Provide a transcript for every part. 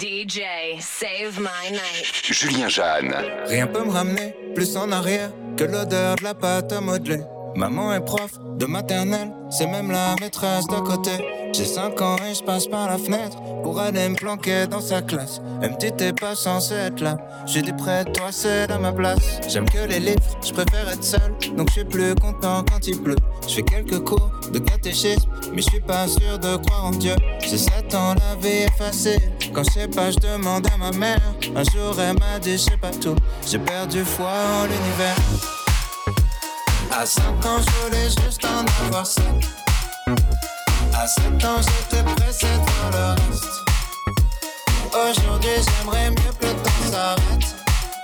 DJ, save my night. Julien Jeanne. Rien peut me ramener plus en arrière que l'odeur de la pâte à modeler. Maman est prof de maternelle, c'est même la maîtresse d'à côté. J'ai 5 ans et je passe par la fenêtre pour aller me planquer dans sa classe. Elle me dit t'es pas censé être là. J'ai dit près de toi, c'est à ma place. J'aime que les livres, je préfère être seul, donc je suis plus content quand il pleut. Je fais quelques cours de catéchisme, mais je suis pas sûr de croire en Dieu. J'ai 7 ans, la vie est. Quand je sais pas, je demande à ma mère. Un jour, elle m'a dit, je sais pas tout. J'ai perdu foi en l'univers. À 5 ans, je voulais juste en avoir 5. À 7 ans, j'étais pressé de le reste. Aujourd'hui, j'aimerais mieux que le temps s'arrête.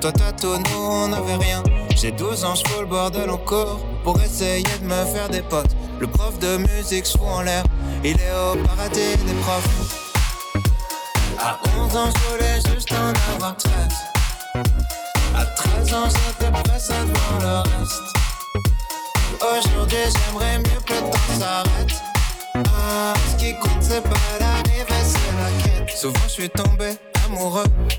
Toi, t'as tout, nous, on n'avait rien. J'ai 12 ans, je fous le bordel encore pour essayer de me faire des potes. Le prof de musique se en l'air, il est au paradis des profs. À 11 ans, je voulais juste en avoir 13. À 13 ans, j'étais pressé de voir le reste. Aujourd'hui, j'aimerais mieux que le temps s'arrête. Ah, ce qui compte, c'est pas l'arrivée, c'est la quête. Souvent, je suis tombé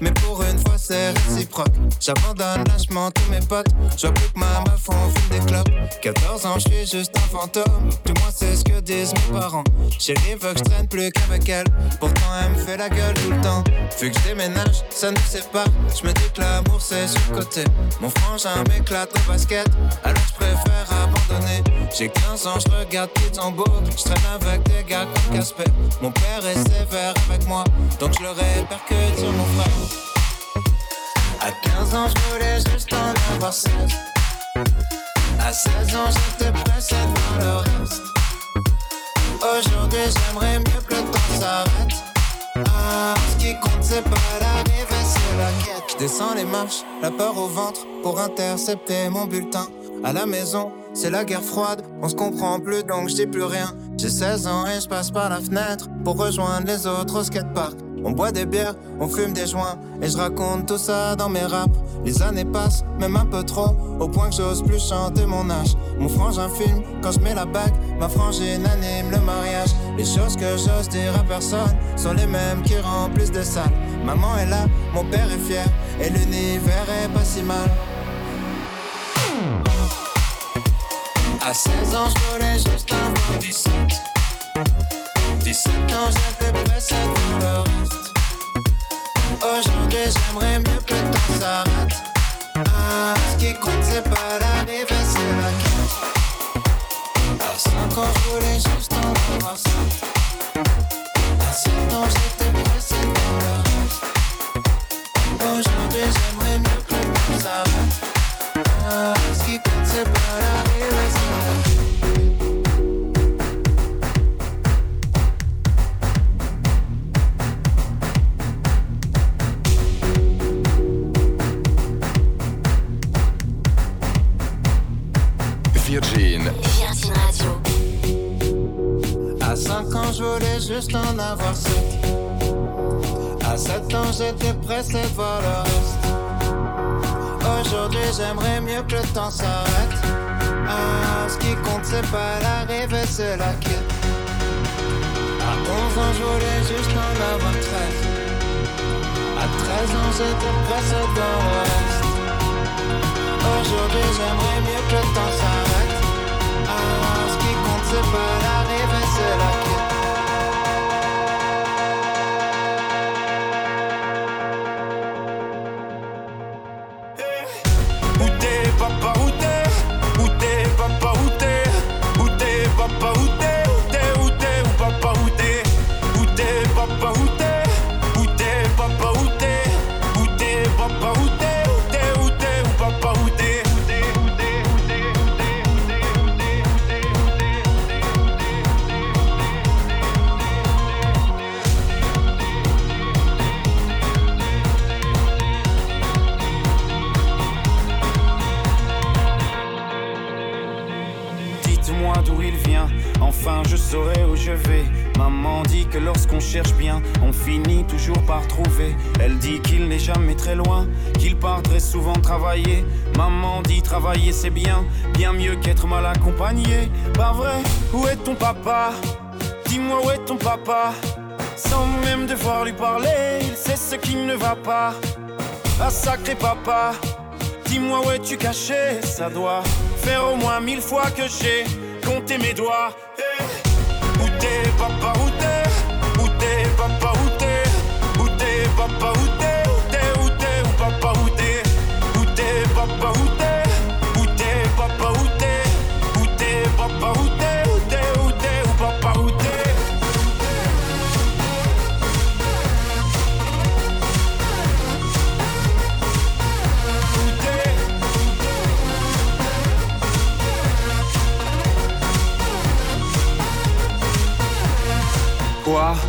mais pour une fois, c'est réciproque. J'abandonne lâchement tous mes potes. Je vois que ma meuf, on fume des clopes. 14 ans, je suis juste un fantôme. Du moins, c'est ce que disent mes parents. Chérie veut que je traîne plus qu'avec elle. Pourtant, elle me fait la gueule tout le temps. Vu que je déménage, ça nous sépare. Je me dis que l'amour, c'est sur le côté. Mon frangin m'éclate au basket. Alors, je préfère abandonner. J'ai 15 ans, je regarde Pittsburgh. Je traîne avec des gars comme Casper. Mon père est sévère avec moi. Donc, je le répercute sur mon frère. À 15 ans, je voulais juste en avoir 16. À 16 ans, j'étais pressé de voir le reste. Aujourd'hui, j'aimerais mieux que le temps s'arrête. Ah, ce qui compte, c'est pas l'arrivée, c'est la quête. Je descends les marches, la peur au ventre pour intercepter mon bulletin. À la maison, c'est la guerre froide, on se comprend plus donc je dis plus rien. J'ai 16 ans et je passe par la fenêtre pour rejoindre les autres au skatepark. On boit des bières, on fume des joints et je raconte tout ça dans mes raps. Les années passent, même un peu trop, au point que j'ose plus chanter mon âge. Mon frangin filme quand je mets la bague, ma frangine anime le mariage. Les choses que j'ose dire à personne sont les mêmes qui remplissent des salles. Maman est là, mon père est fier et l'univers est pas si mal. À 16 ans, je voulais juste avoir 17. 17 ans, j'étais pressé de le reste. Aujourd'hui, j'aimerais mieux que le s'arrête. Ah, ce qui compte, c'est pas la quête. À 5 ans, je voulais juste en avoir 7. À 7 ans, j'étais pressé de le reste. Aujourd'hui, j'aimerais mieux que le s'arrête. Ah, ce qui compte, c'est pas 5 ans, je voulais juste en avoir 7. À 7 ans, j'étais pressé de voir le reste. Aujourd'hui, j'aimerais mieux que le temps s'arrête. Ah, ce qui compte, c'est pas l'arrivée, c'est la quête. À 11 ans, je voulais juste en avoir 13. À 13 ans, j'étais pressé de voir le reste. Aujourd'hui, j'aimerais mieux que le temps s'arrête. Ah, ce qui compte, c'est pas l'arrivée, lorsqu'on cherche bien, on finit toujours par trouver. Elle dit qu'il n'est jamais très loin, qu'il part très souvent travailler. Maman dit travailler c'est bien, bien mieux qu'être mal accompagné. Pas vrai, où est ton papa? Dis-moi où est ton papa? Sans même devoir lui parler, il sait ce qui ne va pas. Ah sacré papa, dis-moi où es-tu caché? Ça doit faire au moins mille fois que j'ai compté mes doigts. Hey. Où t'es papa, Où t'es? Papa, où t'es Où t'es papa, où t'es Où t'es, où t'es, où papa, où t'es Où t'es papa, où t'es Où t'es papa, où t'es Où t'es papa, où t'es Où Quoi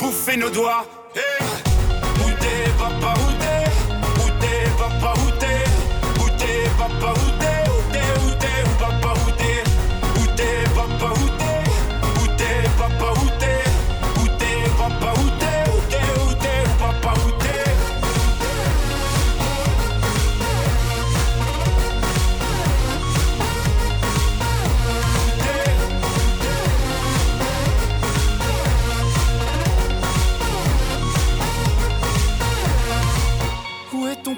bouffé nos doigts.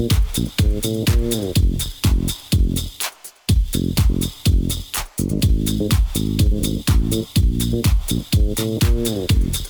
Thank you.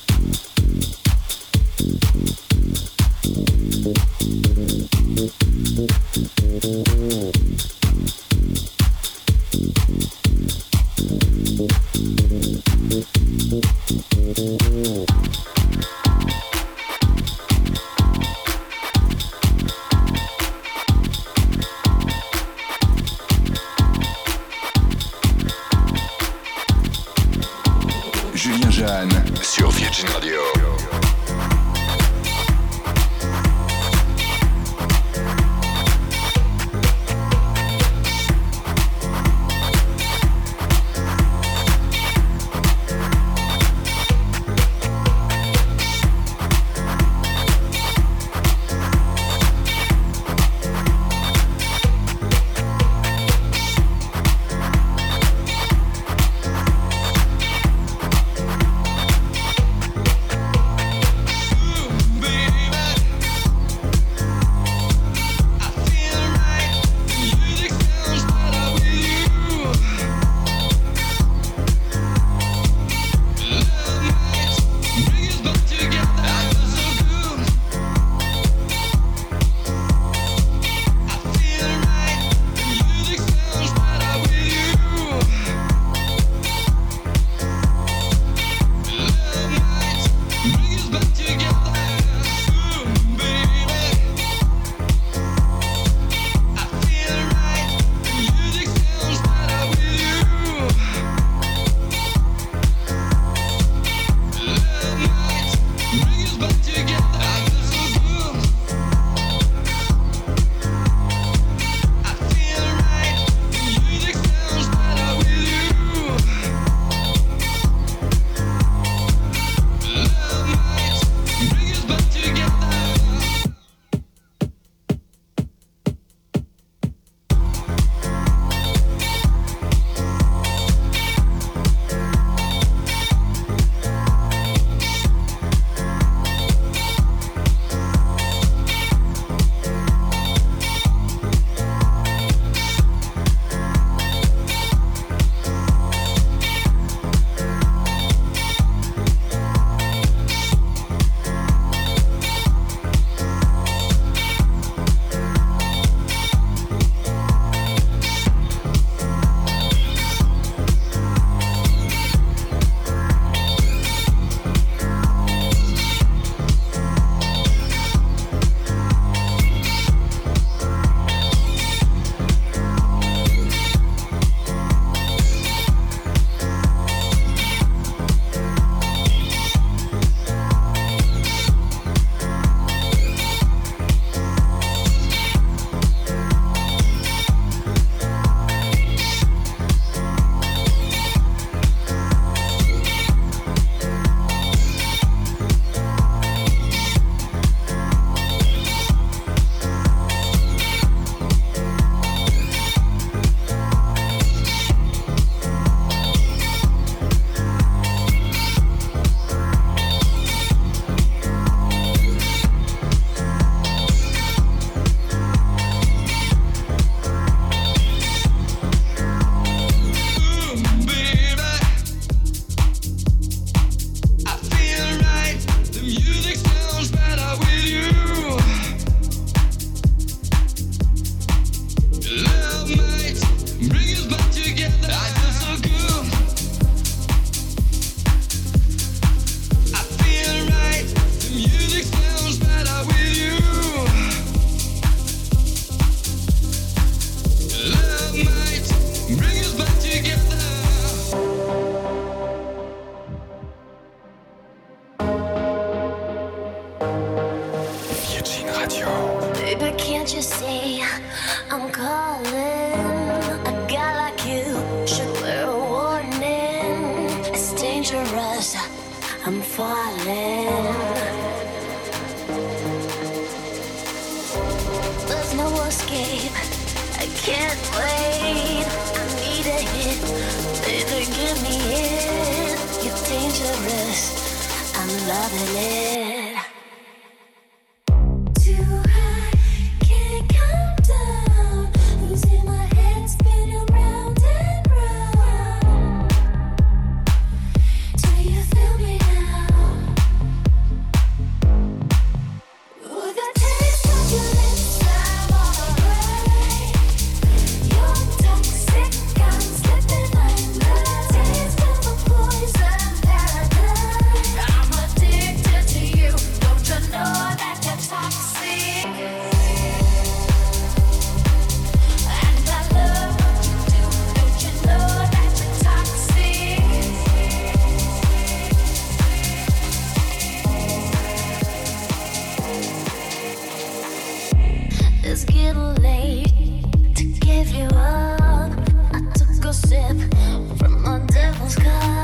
i took gossip from the devil's car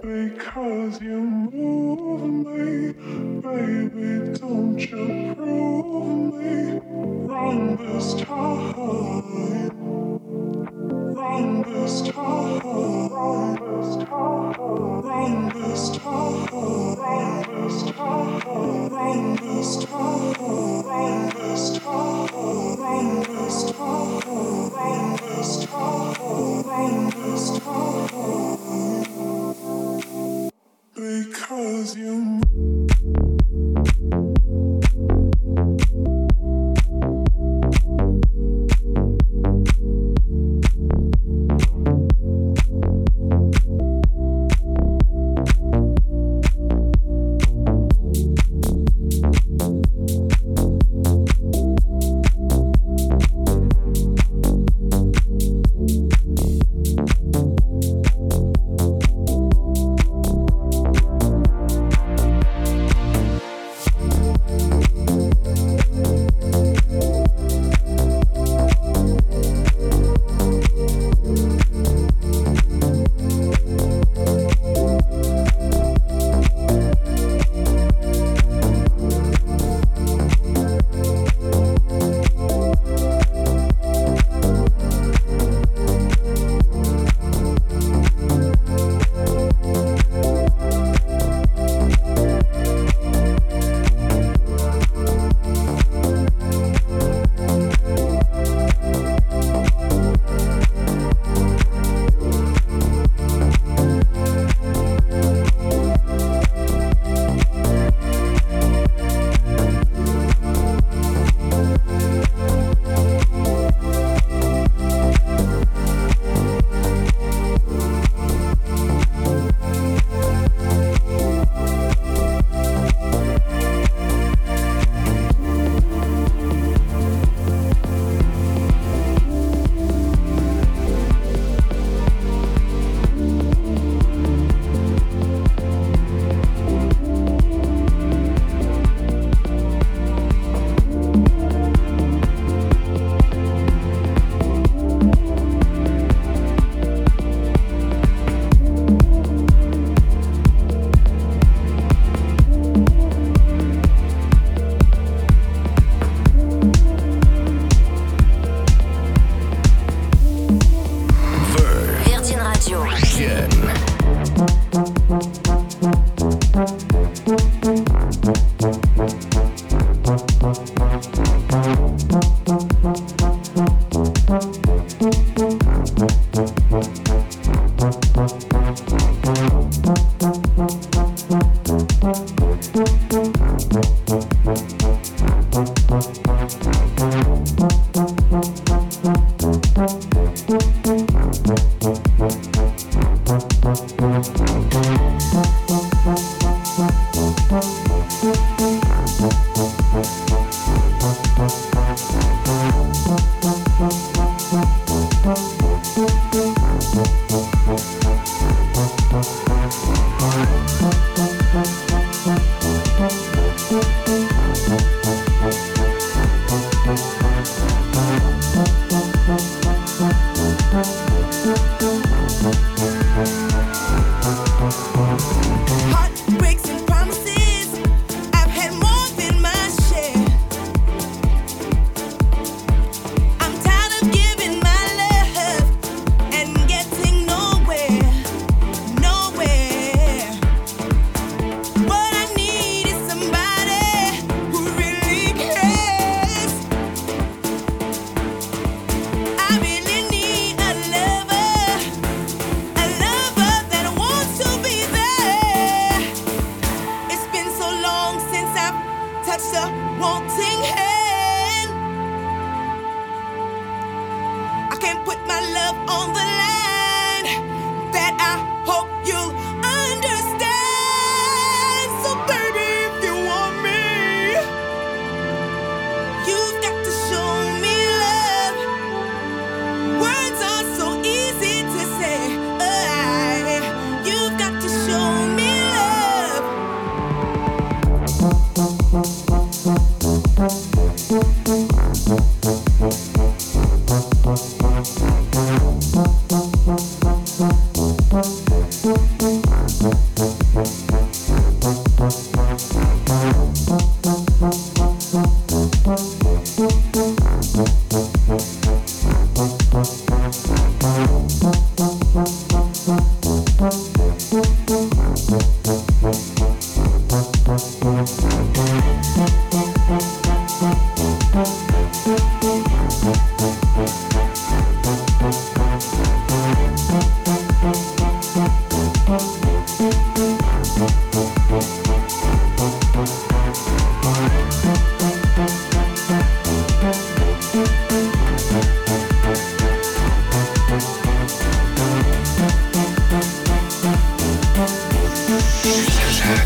Because you move me, baby, don't you prove me wrong this time. Wrong this time, wrong this time, wrong this time, wrong this time, wrong this time, wrong this time, wrong this time, wrong this time, wrong this time. 'Cause you.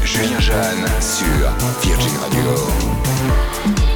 Julien Jeanne sur Virgin Radio.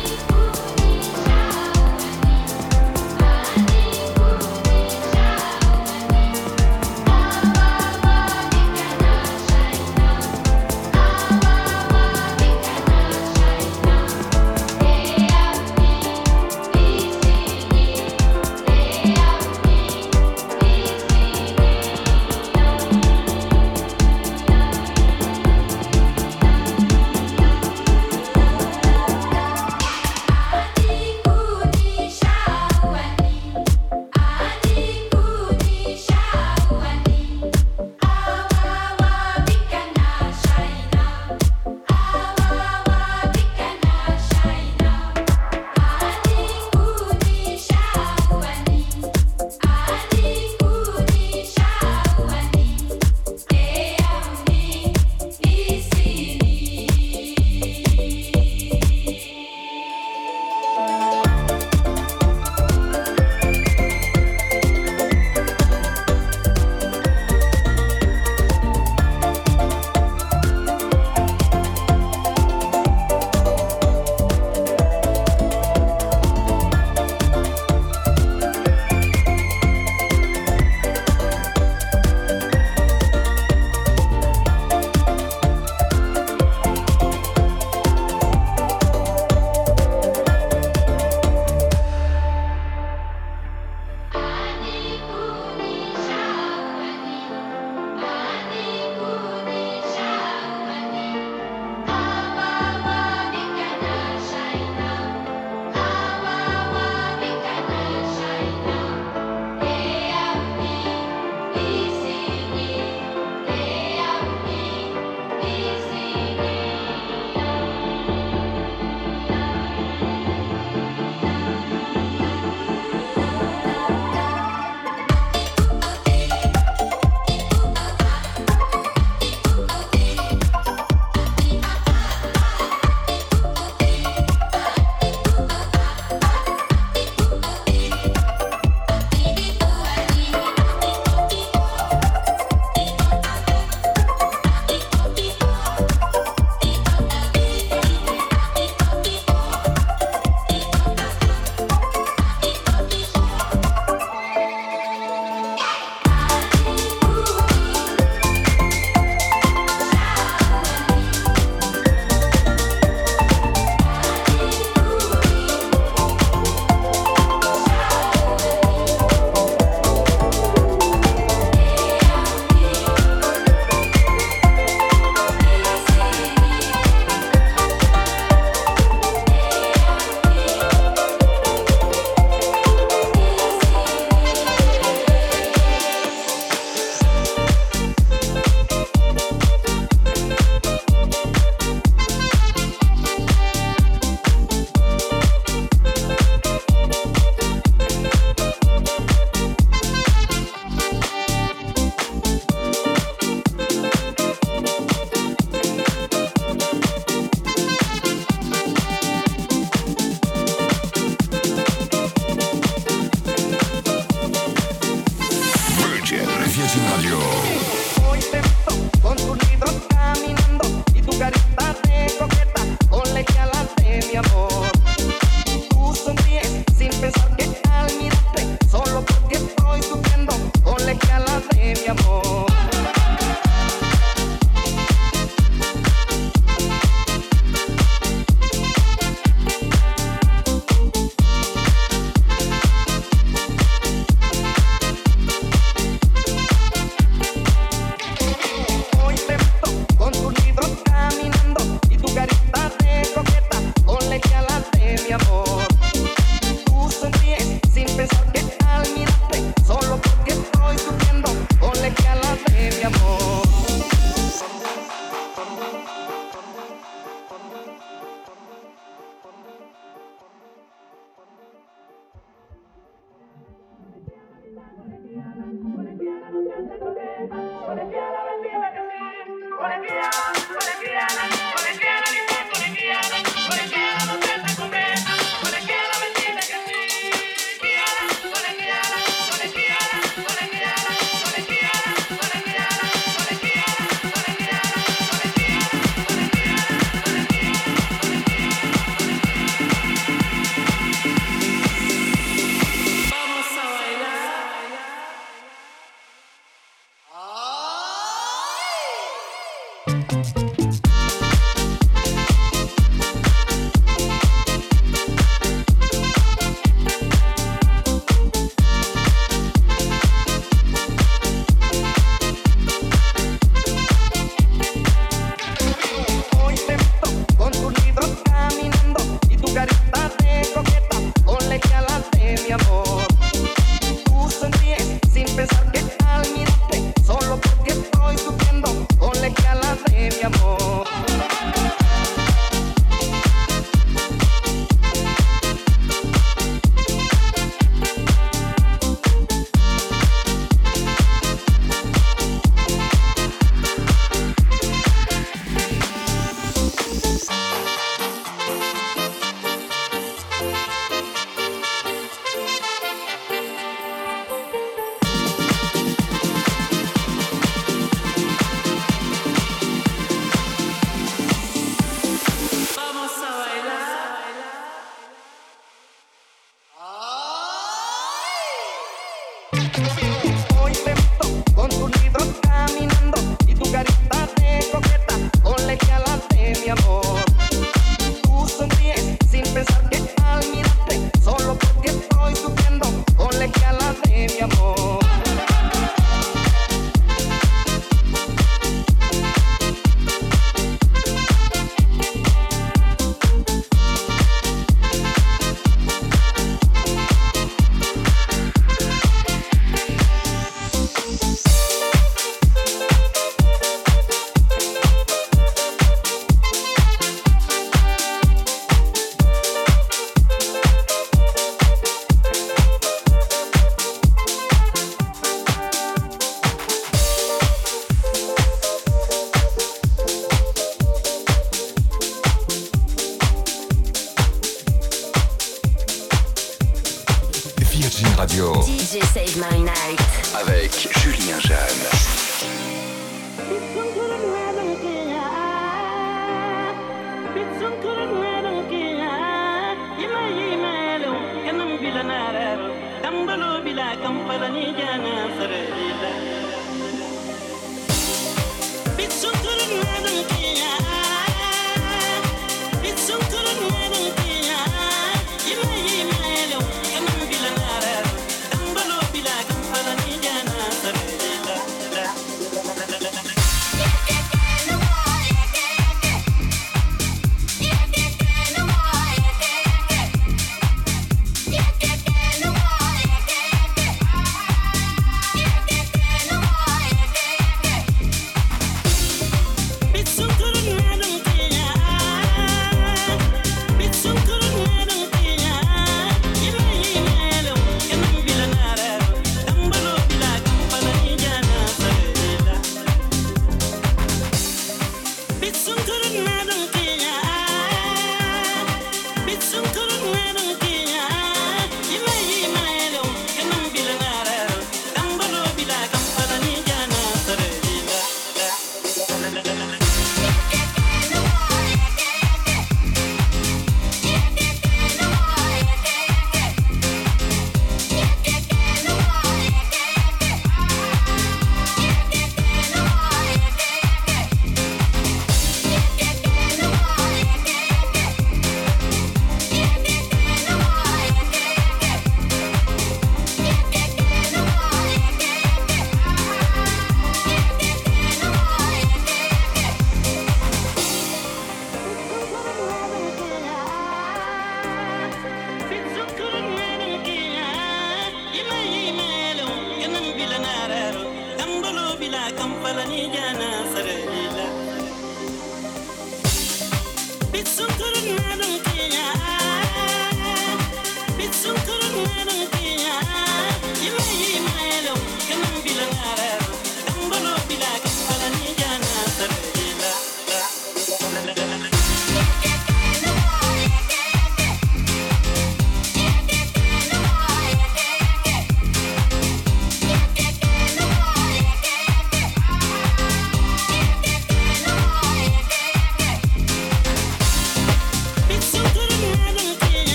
كم فلني جانا سر إله